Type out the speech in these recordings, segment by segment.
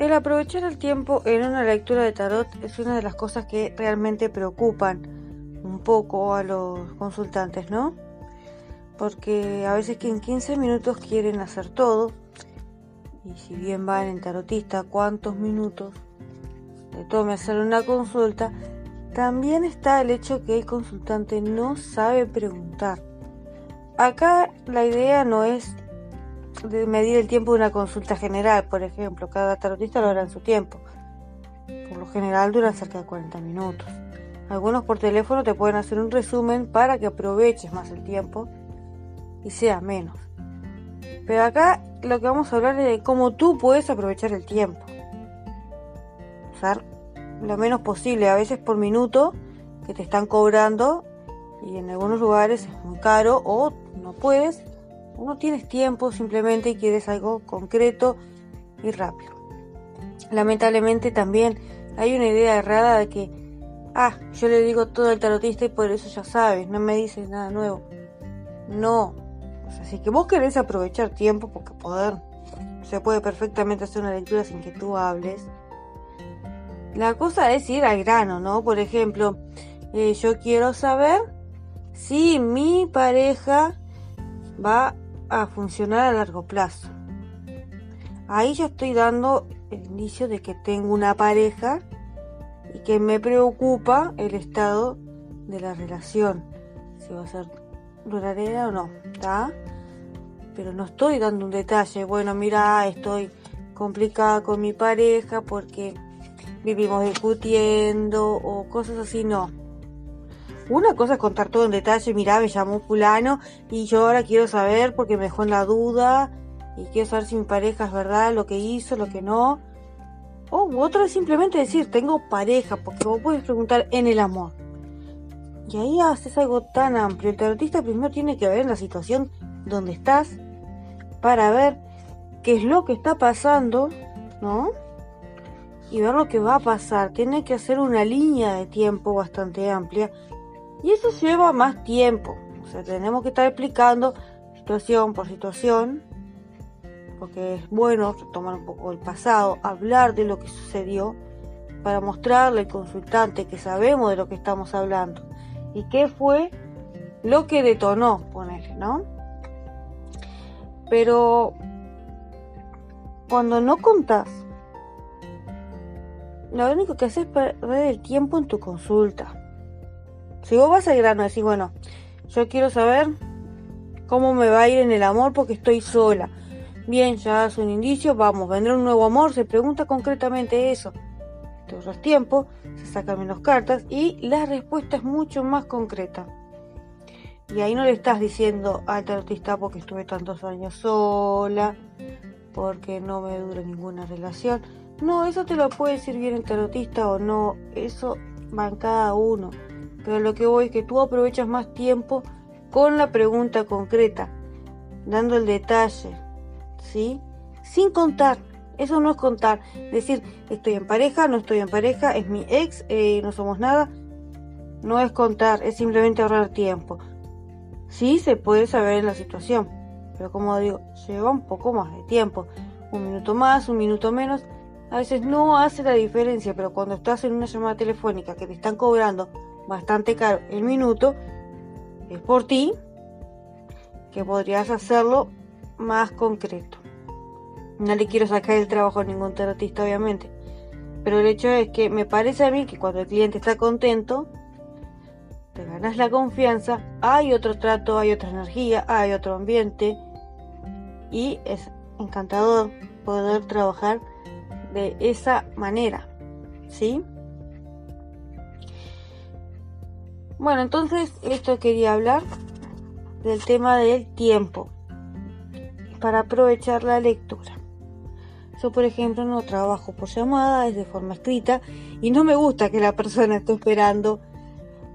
El aprovechar el tiempo en una lectura de tarot es una de las cosas que realmente preocupan un poco a los consultantes, ¿no? Porque a veces que en 15 minutos quieren hacer todo y si bien van en tarotista cuántos minutos le tome hacer una consulta, también está el hecho que el consultante no sabe preguntar. Acá la idea no es de medir el tiempo de una consulta general, por ejemplo. Cada tarotista lo hará en su tiempo. Por lo general dura cerca de 40 minutos. Algunos por teléfono te pueden hacer un resumen para que aproveches más el tiempo y sea menos. Pero acá lo que vamos a hablar es de cómo tú puedes aprovechar el tiempo. Usar lo menos posible, a veces por minuto que te están cobrando y en algunos lugares es muy caro o no puedes no tienes tiempo simplemente quieres algo concreto y rápido. Lamentablemente también hay una idea errada de que, ah, yo le digo todo al tarotista y por eso ya sabes, no me dices nada nuevo. No. así que vos querés aprovechar tiempo porque poder, se puede perfectamente hacer una lectura sin que tú hables. La cosa es ir al grano, ¿no? Por ejemplo, eh, yo quiero saber si mi pareja va a funcionar a largo plazo. Ahí yo estoy dando el inicio de que tengo una pareja y que me preocupa el estado de la relación, si va a ser duradera o no, ¿está? Pero no estoy dando un detalle, bueno, mira, estoy complicada con mi pareja porque vivimos discutiendo o cosas así, no. Una cosa es contar todo en detalle, mira, me llamó fulano y yo ahora quiero saber porque me dejó en la duda y quiero saber si mi pareja es verdad, lo que hizo, lo que no. O otra es simplemente decir, tengo pareja, porque vos puedes preguntar en el amor. Y ahí haces algo tan amplio. El tarotista primero tiene que ver la situación donde estás para ver qué es lo que está pasando, ¿no? Y ver lo que va a pasar. Tiene que hacer una línea de tiempo bastante amplia y eso lleva más tiempo. O sea, tenemos que estar explicando situación por situación, porque es bueno tomar un poco el pasado, hablar de lo que sucedió, para mostrarle al consultante que sabemos de lo que estamos hablando y qué fue lo que detonó, ponerle, ¿no? Pero cuando no contás, lo único que haces es perder el tiempo en tu consulta. Si vos vas al grano decís, bueno, yo quiero saber cómo me va a ir en el amor porque estoy sola. Bien, ya es un indicio, vamos, vendrá un nuevo amor, se pregunta concretamente eso. Te ahorras tiempo, se sacan menos cartas y la respuesta es mucho más concreta. Y ahí no le estás diciendo al tarotista porque estuve tantos años sola, porque no me dura ninguna relación. No, eso te lo puede decir bien el tarotista o no, eso va en cada uno. Pero lo que voy es que tú aprovechas más tiempo con la pregunta concreta, dando el detalle, ¿sí? Sin contar. Eso no es contar. Decir, estoy en pareja, no estoy en pareja, es mi ex, eh, no somos nada. No es contar, es simplemente ahorrar tiempo. Sí se puede saber en la situación, pero como digo, lleva un poco más de tiempo. Un minuto más, un minuto menos. A veces no hace la diferencia, pero cuando estás en una llamada telefónica que te están cobrando bastante caro el minuto, es por ti que podrías hacerlo más concreto. No le quiero sacar el trabajo a ningún tarotista, obviamente. Pero el hecho es que me parece a mí que cuando el cliente está contento, te ganas la confianza, hay otro trato, hay otra energía, hay otro ambiente. Y es encantador poder trabajar de esa manera. ¿Sí? Bueno, entonces esto quería hablar del tema del tiempo para aprovechar la lectura. Yo, por ejemplo, no trabajo por llamada, es de forma escrita y no me gusta que la persona esté esperando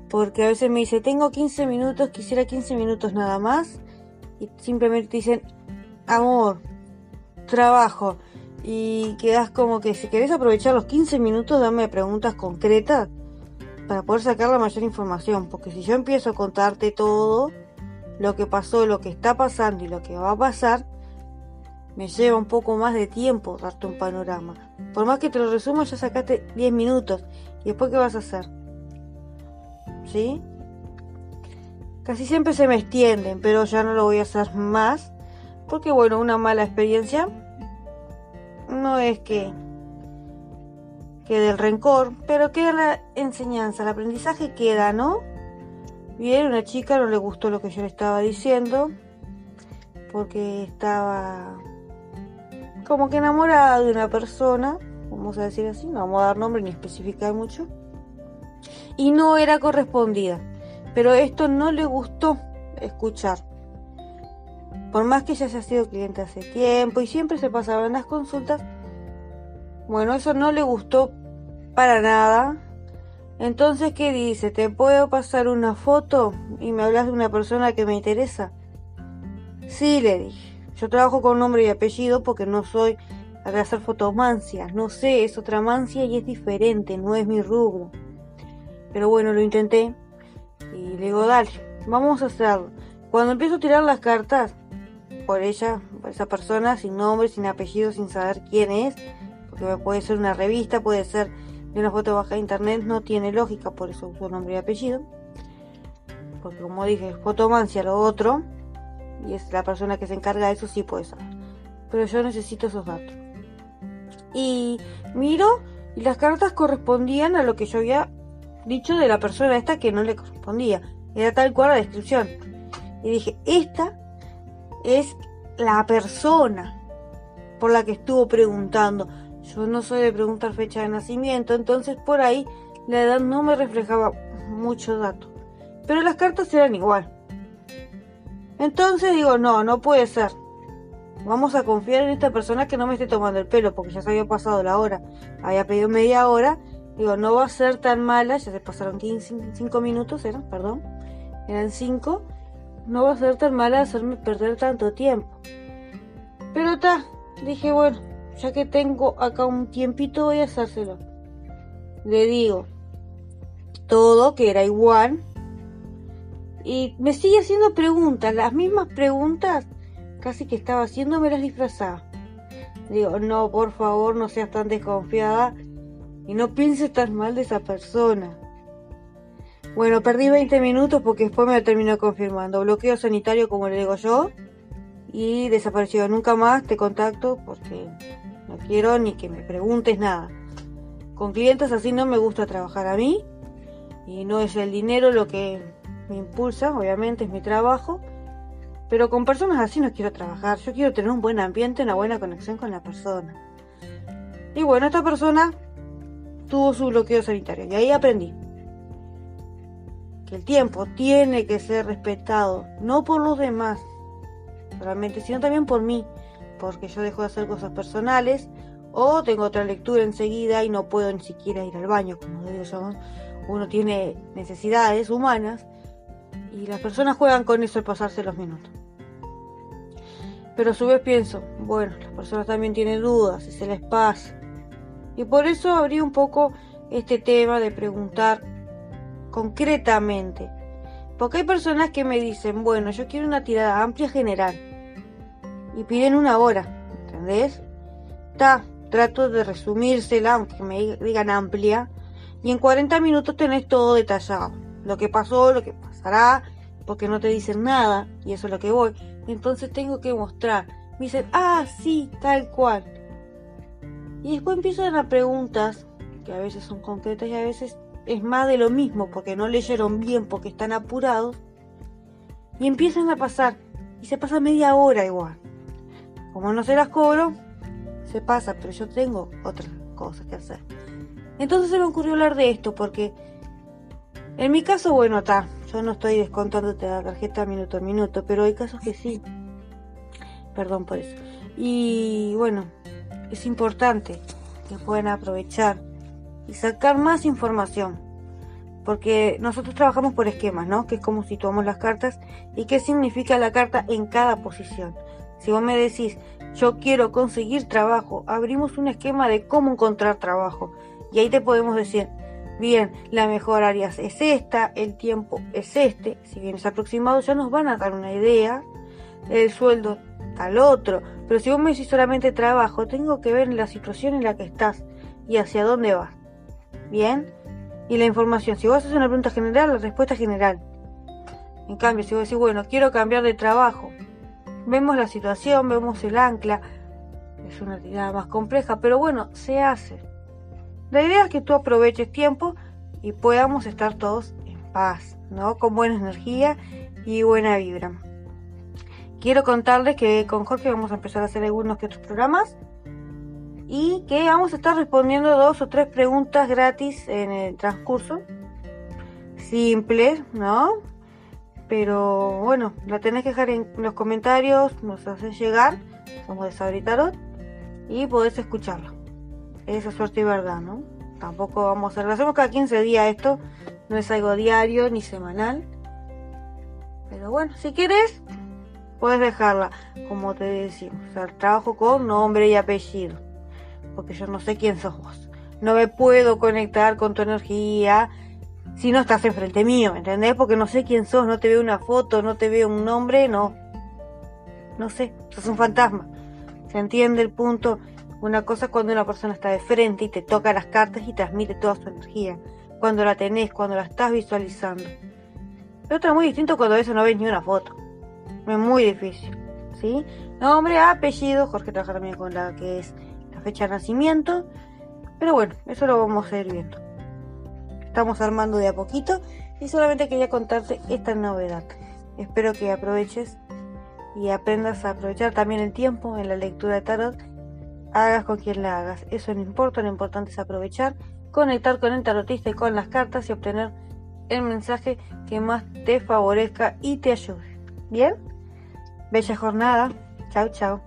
porque a veces me dice, tengo 15 minutos, quisiera 15 minutos nada más y simplemente dicen, amor, trabajo y quedas como que si querés aprovechar los 15 minutos, dame preguntas concretas para poder sacar la mayor información, porque si yo empiezo a contarte todo lo que pasó, lo que está pasando y lo que va a pasar, me lleva un poco más de tiempo darte un panorama. Por más que te lo resuma, ya sacaste 10 minutos. ¿Y después qué vas a hacer? ¿Sí? Casi siempre se me extienden, pero ya no lo voy a hacer más. Porque bueno, una mala experiencia no es que quede el rencor, pero queda la enseñanza, el aprendizaje queda, ¿no? Bien, una chica no le gustó lo que yo le estaba diciendo, porque estaba como que enamorada de una persona, vamos a decir así, no vamos a dar nombre ni especificar mucho, y no era correspondida. Pero esto no le gustó escuchar. Por más que ella haya sido cliente hace tiempo y siempre se pasaba en las consultas, bueno, eso no le gustó para nada. Entonces, ¿qué dice? ¿Te puedo pasar una foto y me hablas de una persona que me interesa? Sí, le dije. Yo trabajo con nombre y apellido porque no soy a hacer fotomancia. No sé, es otra mancia y es diferente, no es mi rubro. Pero bueno, lo intenté y le digo, dale, vamos a hacerlo. Cuando empiezo a tirar las cartas por ella, por esa persona, sin nombre, sin apellido, sin saber quién es, porque puede ser una revista, puede ser de una foto baja de internet, no tiene lógica, por eso uso nombre y apellido. Porque como dije, fotomancia lo otro, y es la persona que se encarga de eso, sí puede saber. Pero yo necesito esos datos. Y miro y las cartas correspondían a lo que yo había dicho de la persona esta que no le correspondía. Era tal cual la descripción. Y dije, esta es la persona por la que estuvo preguntando. Yo no soy de preguntar fecha de nacimiento, entonces por ahí la edad no me reflejaba mucho dato. Pero las cartas eran igual. Entonces digo, no, no puede ser. Vamos a confiar en esta persona que no me esté tomando el pelo, porque ya se había pasado la hora. Había pedido media hora. Digo, no va a ser tan mala, ya se pasaron 15, 5 minutos, eran, perdón. Eran 5. No va a ser tan mala hacerme perder tanto tiempo. Pero está, dije, bueno, ya que tengo acá un tiempito voy a hacérselo. Le digo todo que era igual y me sigue haciendo preguntas, las mismas preguntas casi que estaba haciéndome las disfrazaba. Digo, no, por favor, no seas tan desconfiada y no pienses tan mal de esa persona. Bueno, perdí 20 minutos porque después me terminó confirmando. Bloqueo sanitario, como le digo yo, y desapareció. Nunca más te contacto porque quiero ni que me preguntes nada. Con clientes así no me gusta trabajar a mí y no es el dinero lo que me impulsa, obviamente es mi trabajo, pero con personas así no quiero trabajar, yo quiero tener un buen ambiente, una buena conexión con la persona. Y bueno, esta persona tuvo su bloqueo sanitario y ahí aprendí que el tiempo tiene que ser respetado, no por los demás solamente, sino también por mí, porque yo dejo de hacer cosas personales o tengo otra lectura enseguida y no puedo ni siquiera ir al baño, como digo yo. Uno tiene necesidades humanas y las personas juegan con eso el pasarse los minutos. Pero a su vez pienso, bueno, las personas también tienen dudas y se les pasa. Y por eso abrí un poco este tema de preguntar concretamente. Porque hay personas que me dicen, bueno, yo quiero una tirada amplia general. Y piden una hora, ¿entendés? Ta, trato de resumírsela, aunque me digan amplia. Y en 40 minutos tenés todo detallado. Lo que pasó, lo que pasará, porque no te dicen nada, y eso es lo que voy. Entonces tengo que mostrar. Me dicen, ah, sí, tal cual. Y después empiezan las preguntas, que a veces son concretas y a veces es más de lo mismo, porque no leyeron bien, porque están apurados. Y empiezan a pasar, y se pasa media hora igual. Como no se las cobro, se pasa, pero yo tengo otras cosas que hacer. Entonces se me ocurrió hablar de esto, porque en mi caso, bueno, está, yo no estoy descontándote la tarjeta minuto a minuto, pero hay casos que sí. Perdón por eso. Y bueno, es importante que puedan aprovechar y sacar más información. Porque nosotros trabajamos por esquemas, ¿no? Que es como situamos las cartas y qué significa la carta en cada posición. Si vos me decís, yo quiero conseguir trabajo, abrimos un esquema de cómo encontrar trabajo. Y ahí te podemos decir, bien, la mejor área es esta, el tiempo es este, si bien es aproximado ya nos van a dar una idea, el sueldo al otro. Pero si vos me decís solamente trabajo, tengo que ver la situación en la que estás y hacia dónde vas. ¿Bien? Y la información, si vos haces una pregunta general, la respuesta es general. En cambio, si vos decís, bueno, quiero cambiar de trabajo, vemos la situación, vemos el ancla, es una tirada más compleja, pero bueno, se hace. La idea es que tú aproveches tiempo y podamos estar todos en paz, ¿no? Con buena energía y buena vibra. Quiero contarles que con Jorge vamos a empezar a hacer algunos que otros programas y que vamos a estar respondiendo dos o tres preguntas gratis en el transcurso. Simples, ¿no? Pero bueno, la tenés que dejar en los comentarios, nos haces llegar, somos de Sabri y podés escucharlo. Esa suerte y verdad, ¿no? Tampoco vamos a lo hacemos cada 15 días esto, no es algo diario ni semanal. Pero bueno, si quieres, puedes dejarla, como te decimos, o sea, trabajo con nombre y apellido, porque yo no sé quién sos vos. No me puedo conectar con tu energía si no estás enfrente mío, ¿entendés? Porque no sé quién sos, no te veo una foto, no te veo un nombre, no. No sé, sos un fantasma. ¿Se entiende el punto? Una cosa es cuando una persona está de frente y te toca las cartas y transmite toda su energía. Cuando la tenés, cuando la estás visualizando. Y otra muy distinto cuando veces no ves ni una foto. Es muy difícil. ¿Sí? Nombre, apellido. Jorge trabaja también con la que es la fecha de nacimiento. Pero bueno, eso lo vamos a ir viendo. Estamos armando de a poquito y solamente quería contarte esta novedad. Espero que aproveches y aprendas a aprovechar también el tiempo en la lectura de tarot. Hagas con quien la hagas. Eso no importa, lo importante es aprovechar, conectar con el tarotista y con las cartas y obtener el mensaje que más te favorezca y te ayude. ¿Bien? Bella jornada. Chao, chao.